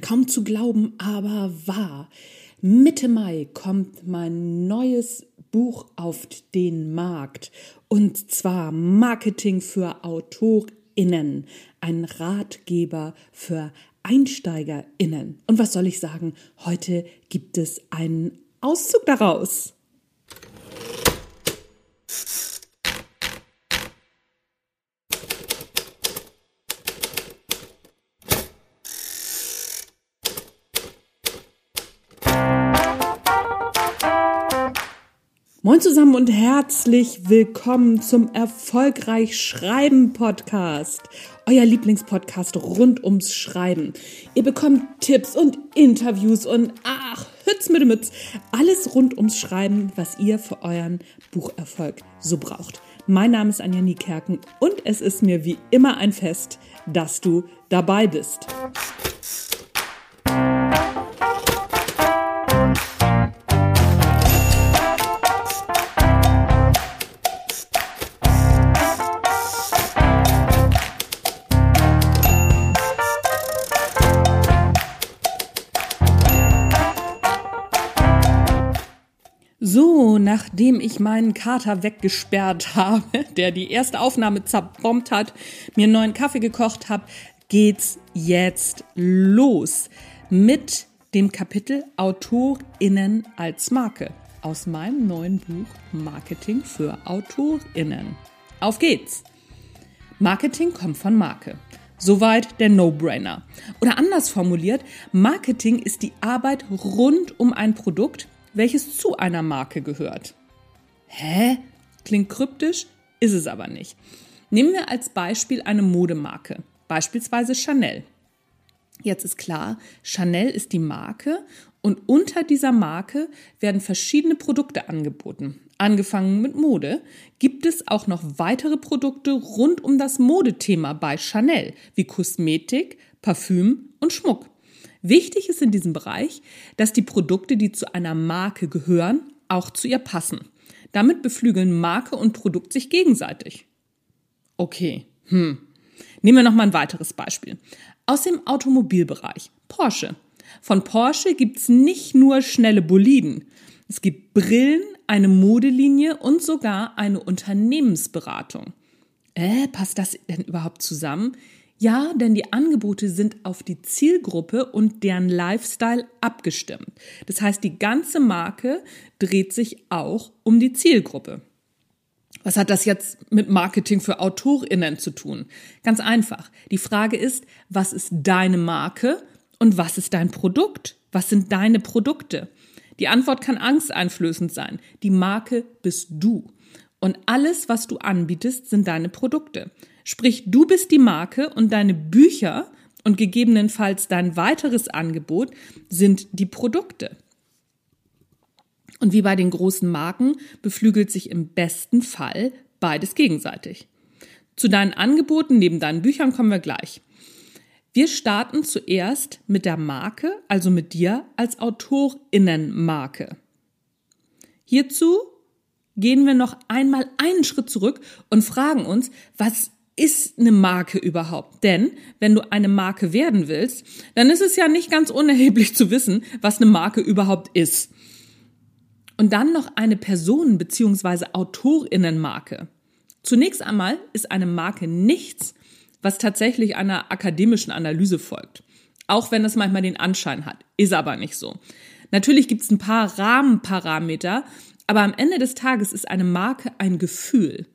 Kaum zu glauben, aber wahr. Mitte Mai kommt mein neues Buch auf den Markt. Und zwar Marketing für AutorInnen. Ein Ratgeber für EinsteigerInnen. Und was soll ich sagen? Heute gibt es einen Auszug daraus. Moin zusammen und herzlich willkommen zum Erfolgreich Schreiben Podcast. Euer Lieblingspodcast rund ums Schreiben. Ihr bekommt Tipps und Interviews und ach, Hütz mit Mütz. Alles rund ums Schreiben, was ihr für euren Bucherfolg so braucht. Mein Name ist Anja Niekerken und es ist mir wie immer ein Fest, dass du dabei bist. Nachdem ich meinen Kater weggesperrt habe, der die erste Aufnahme zerbombt hat, mir einen neuen Kaffee gekocht habe, geht's jetzt los mit dem Kapitel AutorInnen als Marke aus meinem neuen Buch Marketing für AutorInnen. Auf geht's! Marketing kommt von Marke. Soweit der No-Brainer. Oder anders formuliert, Marketing ist die Arbeit rund um ein Produkt, welches zu einer Marke gehört. Hä? Klingt kryptisch, ist es aber nicht. Nehmen wir als Beispiel eine Modemarke, beispielsweise Chanel. Jetzt ist klar, Chanel ist die Marke und unter dieser Marke werden verschiedene Produkte angeboten. Angefangen mit Mode gibt es auch noch weitere Produkte rund um das Modethema bei Chanel, wie Kosmetik, Parfüm und Schmuck. Wichtig ist in diesem Bereich, dass die Produkte, die zu einer Marke gehören, auch zu ihr passen. Damit beflügeln Marke und Produkt sich gegenseitig. Okay, hm. Nehmen wir noch mal ein weiteres Beispiel. Aus dem Automobilbereich. Porsche. Von Porsche gibt's nicht nur schnelle Boliden. Es gibt Brillen, eine Modelinie und sogar eine Unternehmensberatung. Äh, passt das denn überhaupt zusammen? Ja, denn die Angebote sind auf die Zielgruppe und deren Lifestyle abgestimmt. Das heißt, die ganze Marke dreht sich auch um die Zielgruppe. Was hat das jetzt mit Marketing für Autorinnen zu tun? Ganz einfach. Die Frage ist, was ist deine Marke und was ist dein Produkt? Was sind deine Produkte? Die Antwort kann angsteinflößend sein. Die Marke bist du. Und alles, was du anbietest, sind deine Produkte. Sprich, du bist die Marke und deine Bücher und gegebenenfalls dein weiteres Angebot sind die Produkte. Und wie bei den großen Marken beflügelt sich im besten Fall beides gegenseitig. Zu deinen Angeboten neben deinen Büchern kommen wir gleich. Wir starten zuerst mit der Marke, also mit dir als Autorinnenmarke. Hierzu gehen wir noch einmal einen Schritt zurück und fragen uns, was ist eine Marke überhaupt? Denn wenn du eine Marke werden willst, dann ist es ja nicht ganz unerheblich zu wissen, was eine Marke überhaupt ist. Und dann noch eine Personen- bzw. Autorinnenmarke. Zunächst einmal ist eine Marke nichts, was tatsächlich einer akademischen Analyse folgt. Auch wenn es manchmal den Anschein hat, ist aber nicht so. Natürlich gibt es ein paar Rahmenparameter, aber am Ende des Tages ist eine Marke ein Gefühl.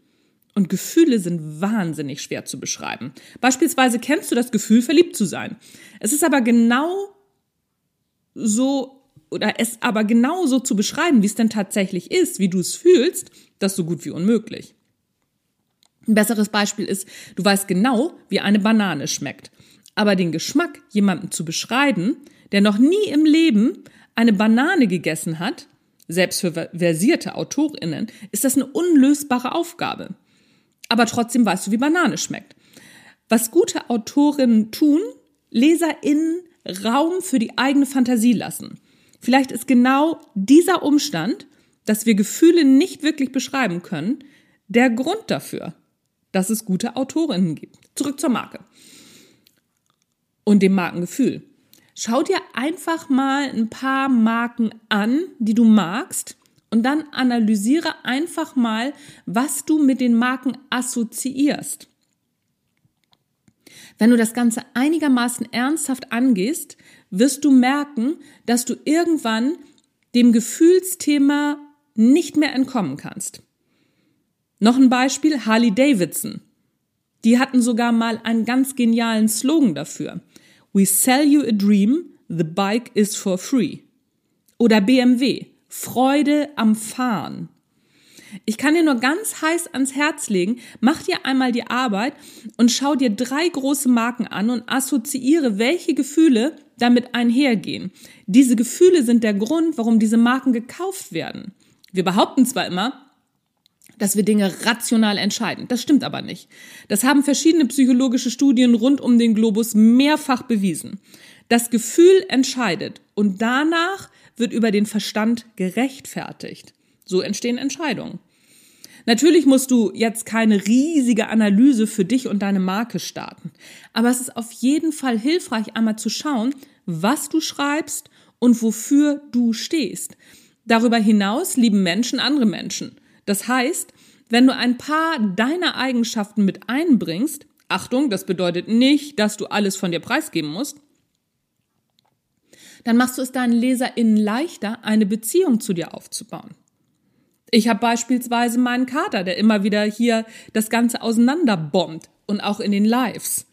Und Gefühle sind wahnsinnig schwer zu beschreiben. Beispielsweise kennst du das Gefühl, verliebt zu sein. Es ist aber genau so, oder es aber genauso zu beschreiben, wie es denn tatsächlich ist, wie du es fühlst, das so gut wie unmöglich. Ein besseres Beispiel ist, du weißt genau, wie eine Banane schmeckt. Aber den Geschmack jemandem zu beschreiben, der noch nie im Leben eine Banane gegessen hat, selbst für versierte AutorInnen, ist das eine unlösbare Aufgabe aber trotzdem weißt du, wie Banane schmeckt. Was gute Autorinnen tun, LeserInnen Raum für die eigene Fantasie lassen. Vielleicht ist genau dieser Umstand, dass wir Gefühle nicht wirklich beschreiben können, der Grund dafür, dass es gute Autorinnen gibt. Zurück zur Marke und dem Markengefühl. Schau dir einfach mal ein paar Marken an, die du magst und dann analysiere einfach mal, was du mit den Marken assoziierst. Wenn du das Ganze einigermaßen ernsthaft angehst, wirst du merken, dass du irgendwann dem Gefühlsthema nicht mehr entkommen kannst. Noch ein Beispiel, Harley Davidson. Die hatten sogar mal einen ganz genialen Slogan dafür. We sell you a dream, the bike is for free. Oder BMW, Freude am Fahren. Ich kann dir nur ganz heiß ans Herz legen, mach dir einmal die Arbeit und schau dir drei große Marken an und assoziiere, welche Gefühle damit einhergehen. Diese Gefühle sind der Grund, warum diese Marken gekauft werden. Wir behaupten zwar immer, dass wir Dinge rational entscheiden. Das stimmt aber nicht. Das haben verschiedene psychologische Studien rund um den Globus mehrfach bewiesen. Das Gefühl entscheidet und danach wird über den Verstand gerechtfertigt. So entstehen Entscheidungen. Natürlich musst du jetzt keine riesige Analyse für dich und deine Marke starten. Aber es ist auf jeden Fall hilfreich, einmal zu schauen, was du schreibst und wofür du stehst. Darüber hinaus lieben Menschen andere Menschen. Das heißt, wenn du ein paar deiner Eigenschaften mit einbringst, Achtung, das bedeutet nicht, dass du alles von dir preisgeben musst, dann machst du es deinen LeserInnen leichter, eine Beziehung zu dir aufzubauen. Ich habe beispielsweise meinen Kater, der immer wieder hier das Ganze auseinanderbombt und auch in den Lives.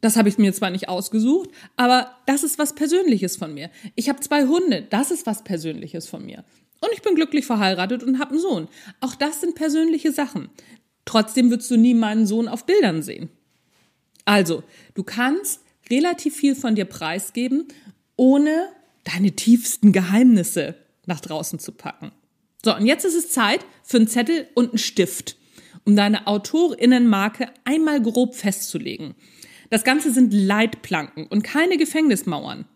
Das habe ich mir zwar nicht ausgesucht, aber das ist was Persönliches von mir. Ich habe zwei Hunde, das ist was Persönliches von mir. Und ich bin glücklich verheiratet und habe einen Sohn. Auch das sind persönliche Sachen. Trotzdem würdest du nie meinen Sohn auf Bildern sehen. Also, du kannst relativ viel von dir preisgeben, ohne deine tiefsten Geheimnisse nach draußen zu packen. So, und jetzt ist es Zeit für einen Zettel und einen Stift, um deine Autorinnenmarke einmal grob festzulegen. Das Ganze sind Leitplanken und keine Gefängnismauern.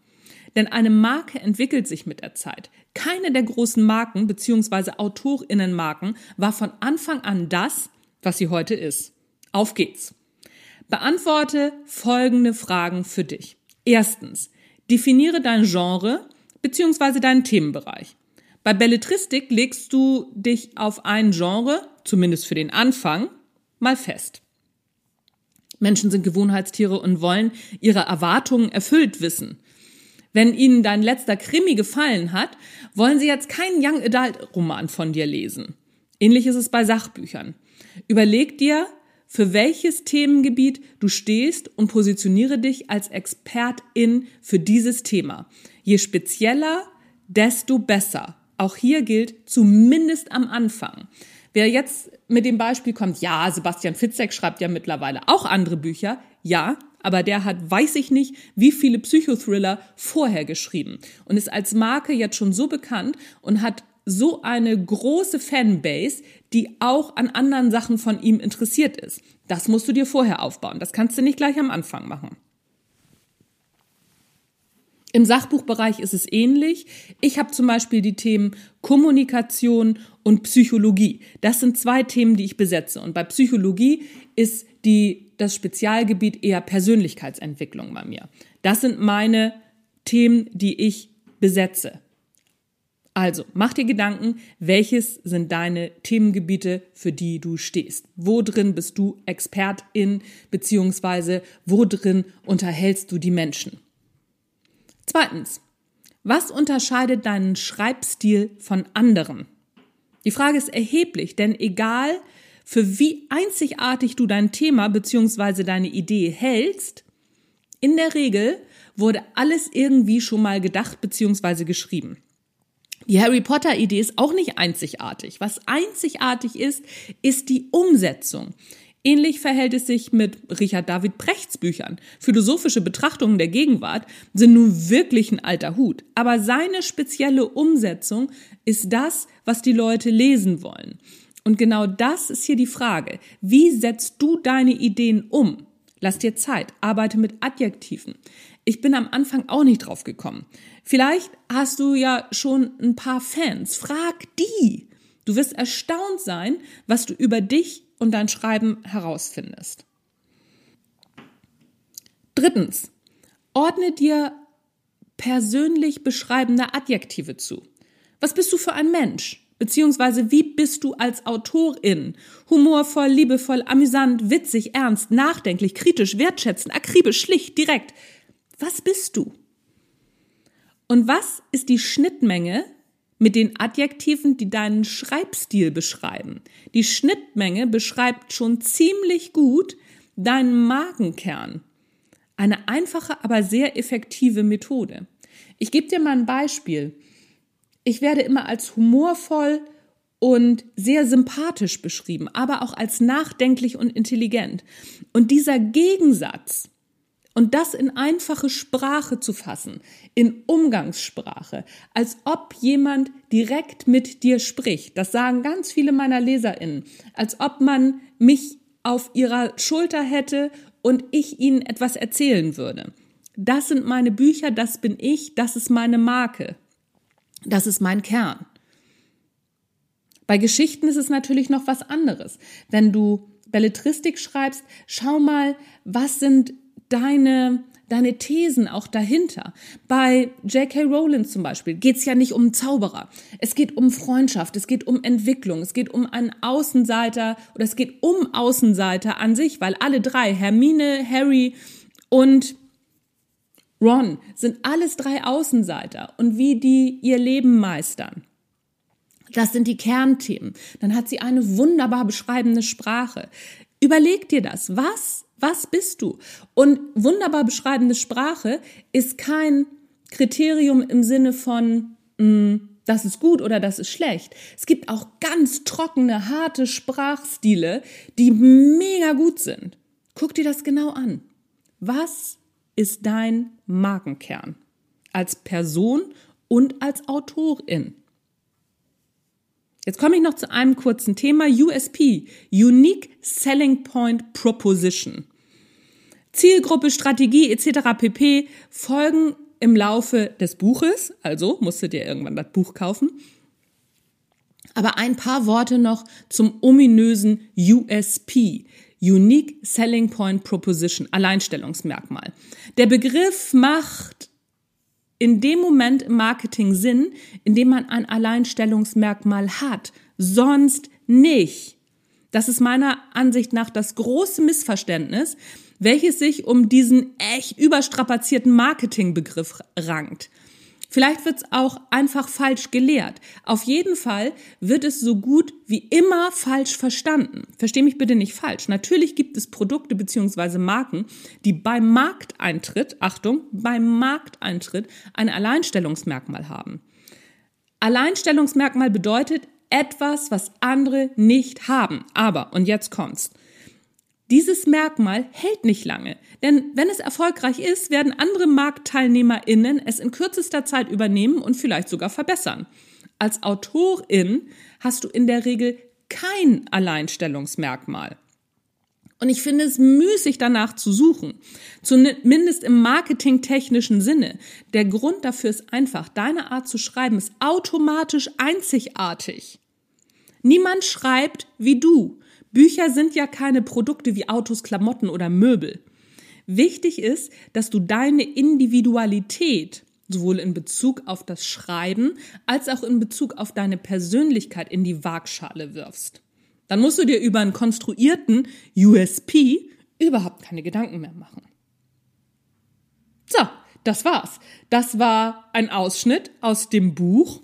Denn eine Marke entwickelt sich mit der Zeit. Keine der großen Marken bzw. Autorinnenmarken war von Anfang an das, was sie heute ist. Auf geht's. Beantworte folgende Fragen für dich. Erstens, definiere dein Genre bzw. deinen Themenbereich. Bei Belletristik legst du dich auf ein Genre, zumindest für den Anfang, mal fest. Menschen sind Gewohnheitstiere und wollen ihre Erwartungen erfüllt wissen. Wenn ihnen dein letzter Krimi gefallen hat, wollen sie jetzt keinen Young Adult Roman von dir lesen. Ähnlich ist es bei Sachbüchern. Überleg dir, für welches Themengebiet du stehst und positioniere dich als Expertin für dieses Thema. Je spezieller, desto besser. Auch hier gilt, zumindest am Anfang. Wer jetzt mit dem Beispiel kommt, ja, Sebastian Fitzek schreibt ja mittlerweile auch andere Bücher, ja, aber der hat, weiß ich nicht, wie viele Psychothriller vorher geschrieben und ist als Marke jetzt schon so bekannt und hat so eine große Fanbase, die auch an anderen Sachen von ihm interessiert ist. Das musst du dir vorher aufbauen. Das kannst du nicht gleich am Anfang machen. Im Sachbuchbereich ist es ähnlich. Ich habe zum Beispiel die Themen Kommunikation und Psychologie. Das sind zwei Themen, die ich besetze. Und bei Psychologie ist die, das Spezialgebiet eher Persönlichkeitsentwicklung bei mir. Das sind meine Themen, die ich besetze. Also, mach dir Gedanken, welches sind deine Themengebiete, für die du stehst? Wo drin bist du Expertin, beziehungsweise wo drin unterhältst du die Menschen? Zweitens, was unterscheidet deinen Schreibstil von anderen? Die Frage ist erheblich, denn egal für wie einzigartig du dein Thema bzw. deine Idee hältst, in der Regel wurde alles irgendwie schon mal gedacht bzw. geschrieben. Die Harry Potter Idee ist auch nicht einzigartig. Was einzigartig ist, ist die Umsetzung. Ähnlich verhält es sich mit Richard David Brechts Büchern. Philosophische Betrachtungen der Gegenwart sind nun wirklich ein alter Hut. Aber seine spezielle Umsetzung ist das, was die Leute lesen wollen. Und genau das ist hier die Frage. Wie setzt du deine Ideen um? Lass dir Zeit, arbeite mit Adjektiven. Ich bin am Anfang auch nicht drauf gekommen. Vielleicht hast du ja schon ein paar Fans. Frag die. Du wirst erstaunt sein, was du über dich und dein Schreiben herausfindest. Drittens, Ordne dir persönlich beschreibende Adjektive zu. Was bist du für ein Mensch? Beziehungsweise wie bist du als Autorin? Humorvoll, liebevoll, amüsant, witzig, ernst, nachdenklich, kritisch, wertschätzend, akribisch, schlicht, direkt. Was bist du? Und was ist die Schnittmenge mit den Adjektiven, die deinen Schreibstil beschreiben? Die Schnittmenge beschreibt schon ziemlich gut deinen Magenkern. Eine einfache, aber sehr effektive Methode. Ich gebe dir mal ein Beispiel. Ich werde immer als humorvoll und sehr sympathisch beschrieben, aber auch als nachdenklich und intelligent. Und dieser Gegensatz und das in einfache Sprache zu fassen, in Umgangssprache, als ob jemand direkt mit dir spricht. Das sagen ganz viele meiner Leserinnen, als ob man mich auf ihrer Schulter hätte und ich ihnen etwas erzählen würde. Das sind meine Bücher, das bin ich, das ist meine Marke. Das ist mein Kern. Bei Geschichten ist es natürlich noch was anderes. Wenn du Belletristik schreibst, schau mal, was sind deine, deine Thesen auch dahinter. Bei J.K. Rowling zum Beispiel geht es ja nicht um Zauberer. Es geht um Freundschaft, es geht um Entwicklung, es geht um einen Außenseiter oder es geht um Außenseiter an sich, weil alle drei, Hermine, Harry und Ron, sind alles drei Außenseiter und wie die ihr Leben meistern. Das sind die Kernthemen. Dann hat sie eine wunderbar beschreibende Sprache. Überleg dir das. Was was bist du? Und wunderbar beschreibende Sprache ist kein Kriterium im Sinne von, mh, mm, das ist gut oder das ist schlecht. Es gibt auch ganz trockene, harte Sprachstile, die mega gut sind. Guck dir das genau an. Was ist dein Markenkern? Als Person und als Autorin. Jetzt komme ich noch zu einem kurzen Thema. USP, Unique Selling Point Proposition. Zielgruppe, Strategie etc. pp. folgen im Laufe des Buches. Also musstet ihr irgendwann das Buch kaufen. Aber ein paar Worte noch zum ominösen USP. Unique Selling Point Proposition, Alleinstellungsmerkmal. Der Begriff macht in dem Moment im Marketing Sinn, in dem man ein Alleinstellungsmerkmal hat, sonst nicht. Das ist meiner Ansicht nach das große Missverständnis, welches sich um diesen echt überstrapazierten Marketingbegriff rankt. Vielleicht wird es auch einfach falsch gelehrt. Auf jeden Fall wird es so gut wie immer falsch verstanden. Versteh mich bitte nicht falsch. Natürlich gibt es Produkte beziehungsweise Marken, die beim Markteintritt, Achtung, beim Markteintritt ein Alleinstellungsmerkmal haben. Alleinstellungsmerkmal bedeutet etwas, was andere nicht haben. Aber, und jetzt kommt's. Dieses Merkmal hält nicht lange, denn wenn es erfolgreich ist, werden andere Marktteilnehmerinnen es in kürzester Zeit übernehmen und vielleicht sogar verbessern. Als Autorin hast du in der Regel kein Alleinstellungsmerkmal. Und ich finde es müßig danach zu suchen, zumindest im marketingtechnischen Sinne. Der Grund dafür ist einfach, deine Art zu schreiben ist automatisch einzigartig. Niemand schreibt wie du. Bücher sind ja keine Produkte wie Autos, Klamotten oder Möbel. Wichtig ist, dass du deine Individualität sowohl in Bezug auf das Schreiben als auch in Bezug auf deine Persönlichkeit in die Waagschale wirfst. Dann musst du dir über einen konstruierten USP überhaupt keine Gedanken mehr machen. So, das war's. Das war ein Ausschnitt aus dem Buch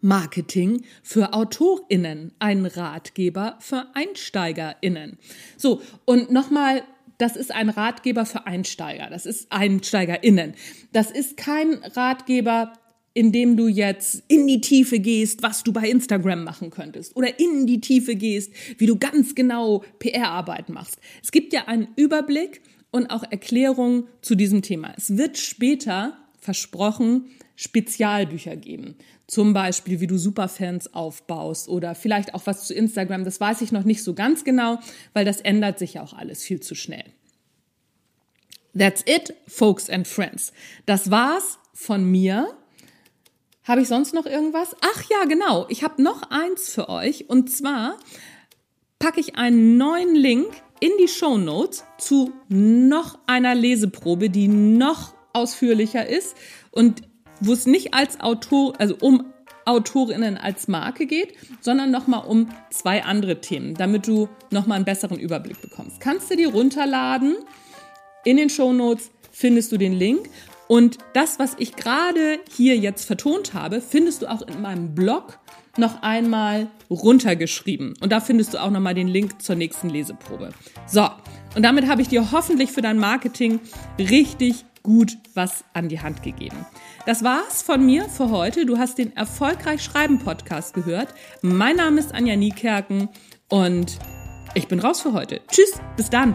Marketing für AutorInnen, ein Ratgeber für EinsteigerInnen. So, und nochmal, das ist ein Ratgeber für Einsteiger, das ist EinsteigerInnen. Das ist kein Ratgeber, in dem du jetzt in die Tiefe gehst, was du bei Instagram machen könntest oder in die Tiefe gehst, wie du ganz genau PR-Arbeit machst. Es gibt ja einen Überblick und auch Erklärungen zu diesem Thema. Es wird später versprochen Spezialbücher geben. Zum Beispiel, wie du Superfans aufbaust oder vielleicht auch was zu Instagram. Das weiß ich noch nicht so ganz genau, weil das ändert sich ja auch alles viel zu schnell. That's it, folks and friends. Das war's von mir. Habe ich sonst noch irgendwas? Ach ja, genau. Ich habe noch eins für euch. Und zwar packe ich einen neuen Link in die Show Notes zu noch einer Leseprobe, die noch ausführlicher ist und wo es nicht als Autor, also um Autorinnen als Marke geht, sondern nochmal um zwei andere Themen, damit du nochmal einen besseren Überblick bekommst. Kannst du die runterladen? In den Show Notes findest du den Link. Und das, was ich gerade hier jetzt vertont habe, findest du auch in meinem Blog noch einmal runtergeschrieben. Und da findest du auch nochmal den Link zur nächsten Leseprobe. So, und damit habe ich dir hoffentlich für dein Marketing richtig gut was an die Hand gegeben. Das war's von mir für heute. Du hast den Erfolgreich Schreiben Podcast gehört. Mein Name ist Anja Niekerken und ich bin raus für heute. Tschüss, bis dann.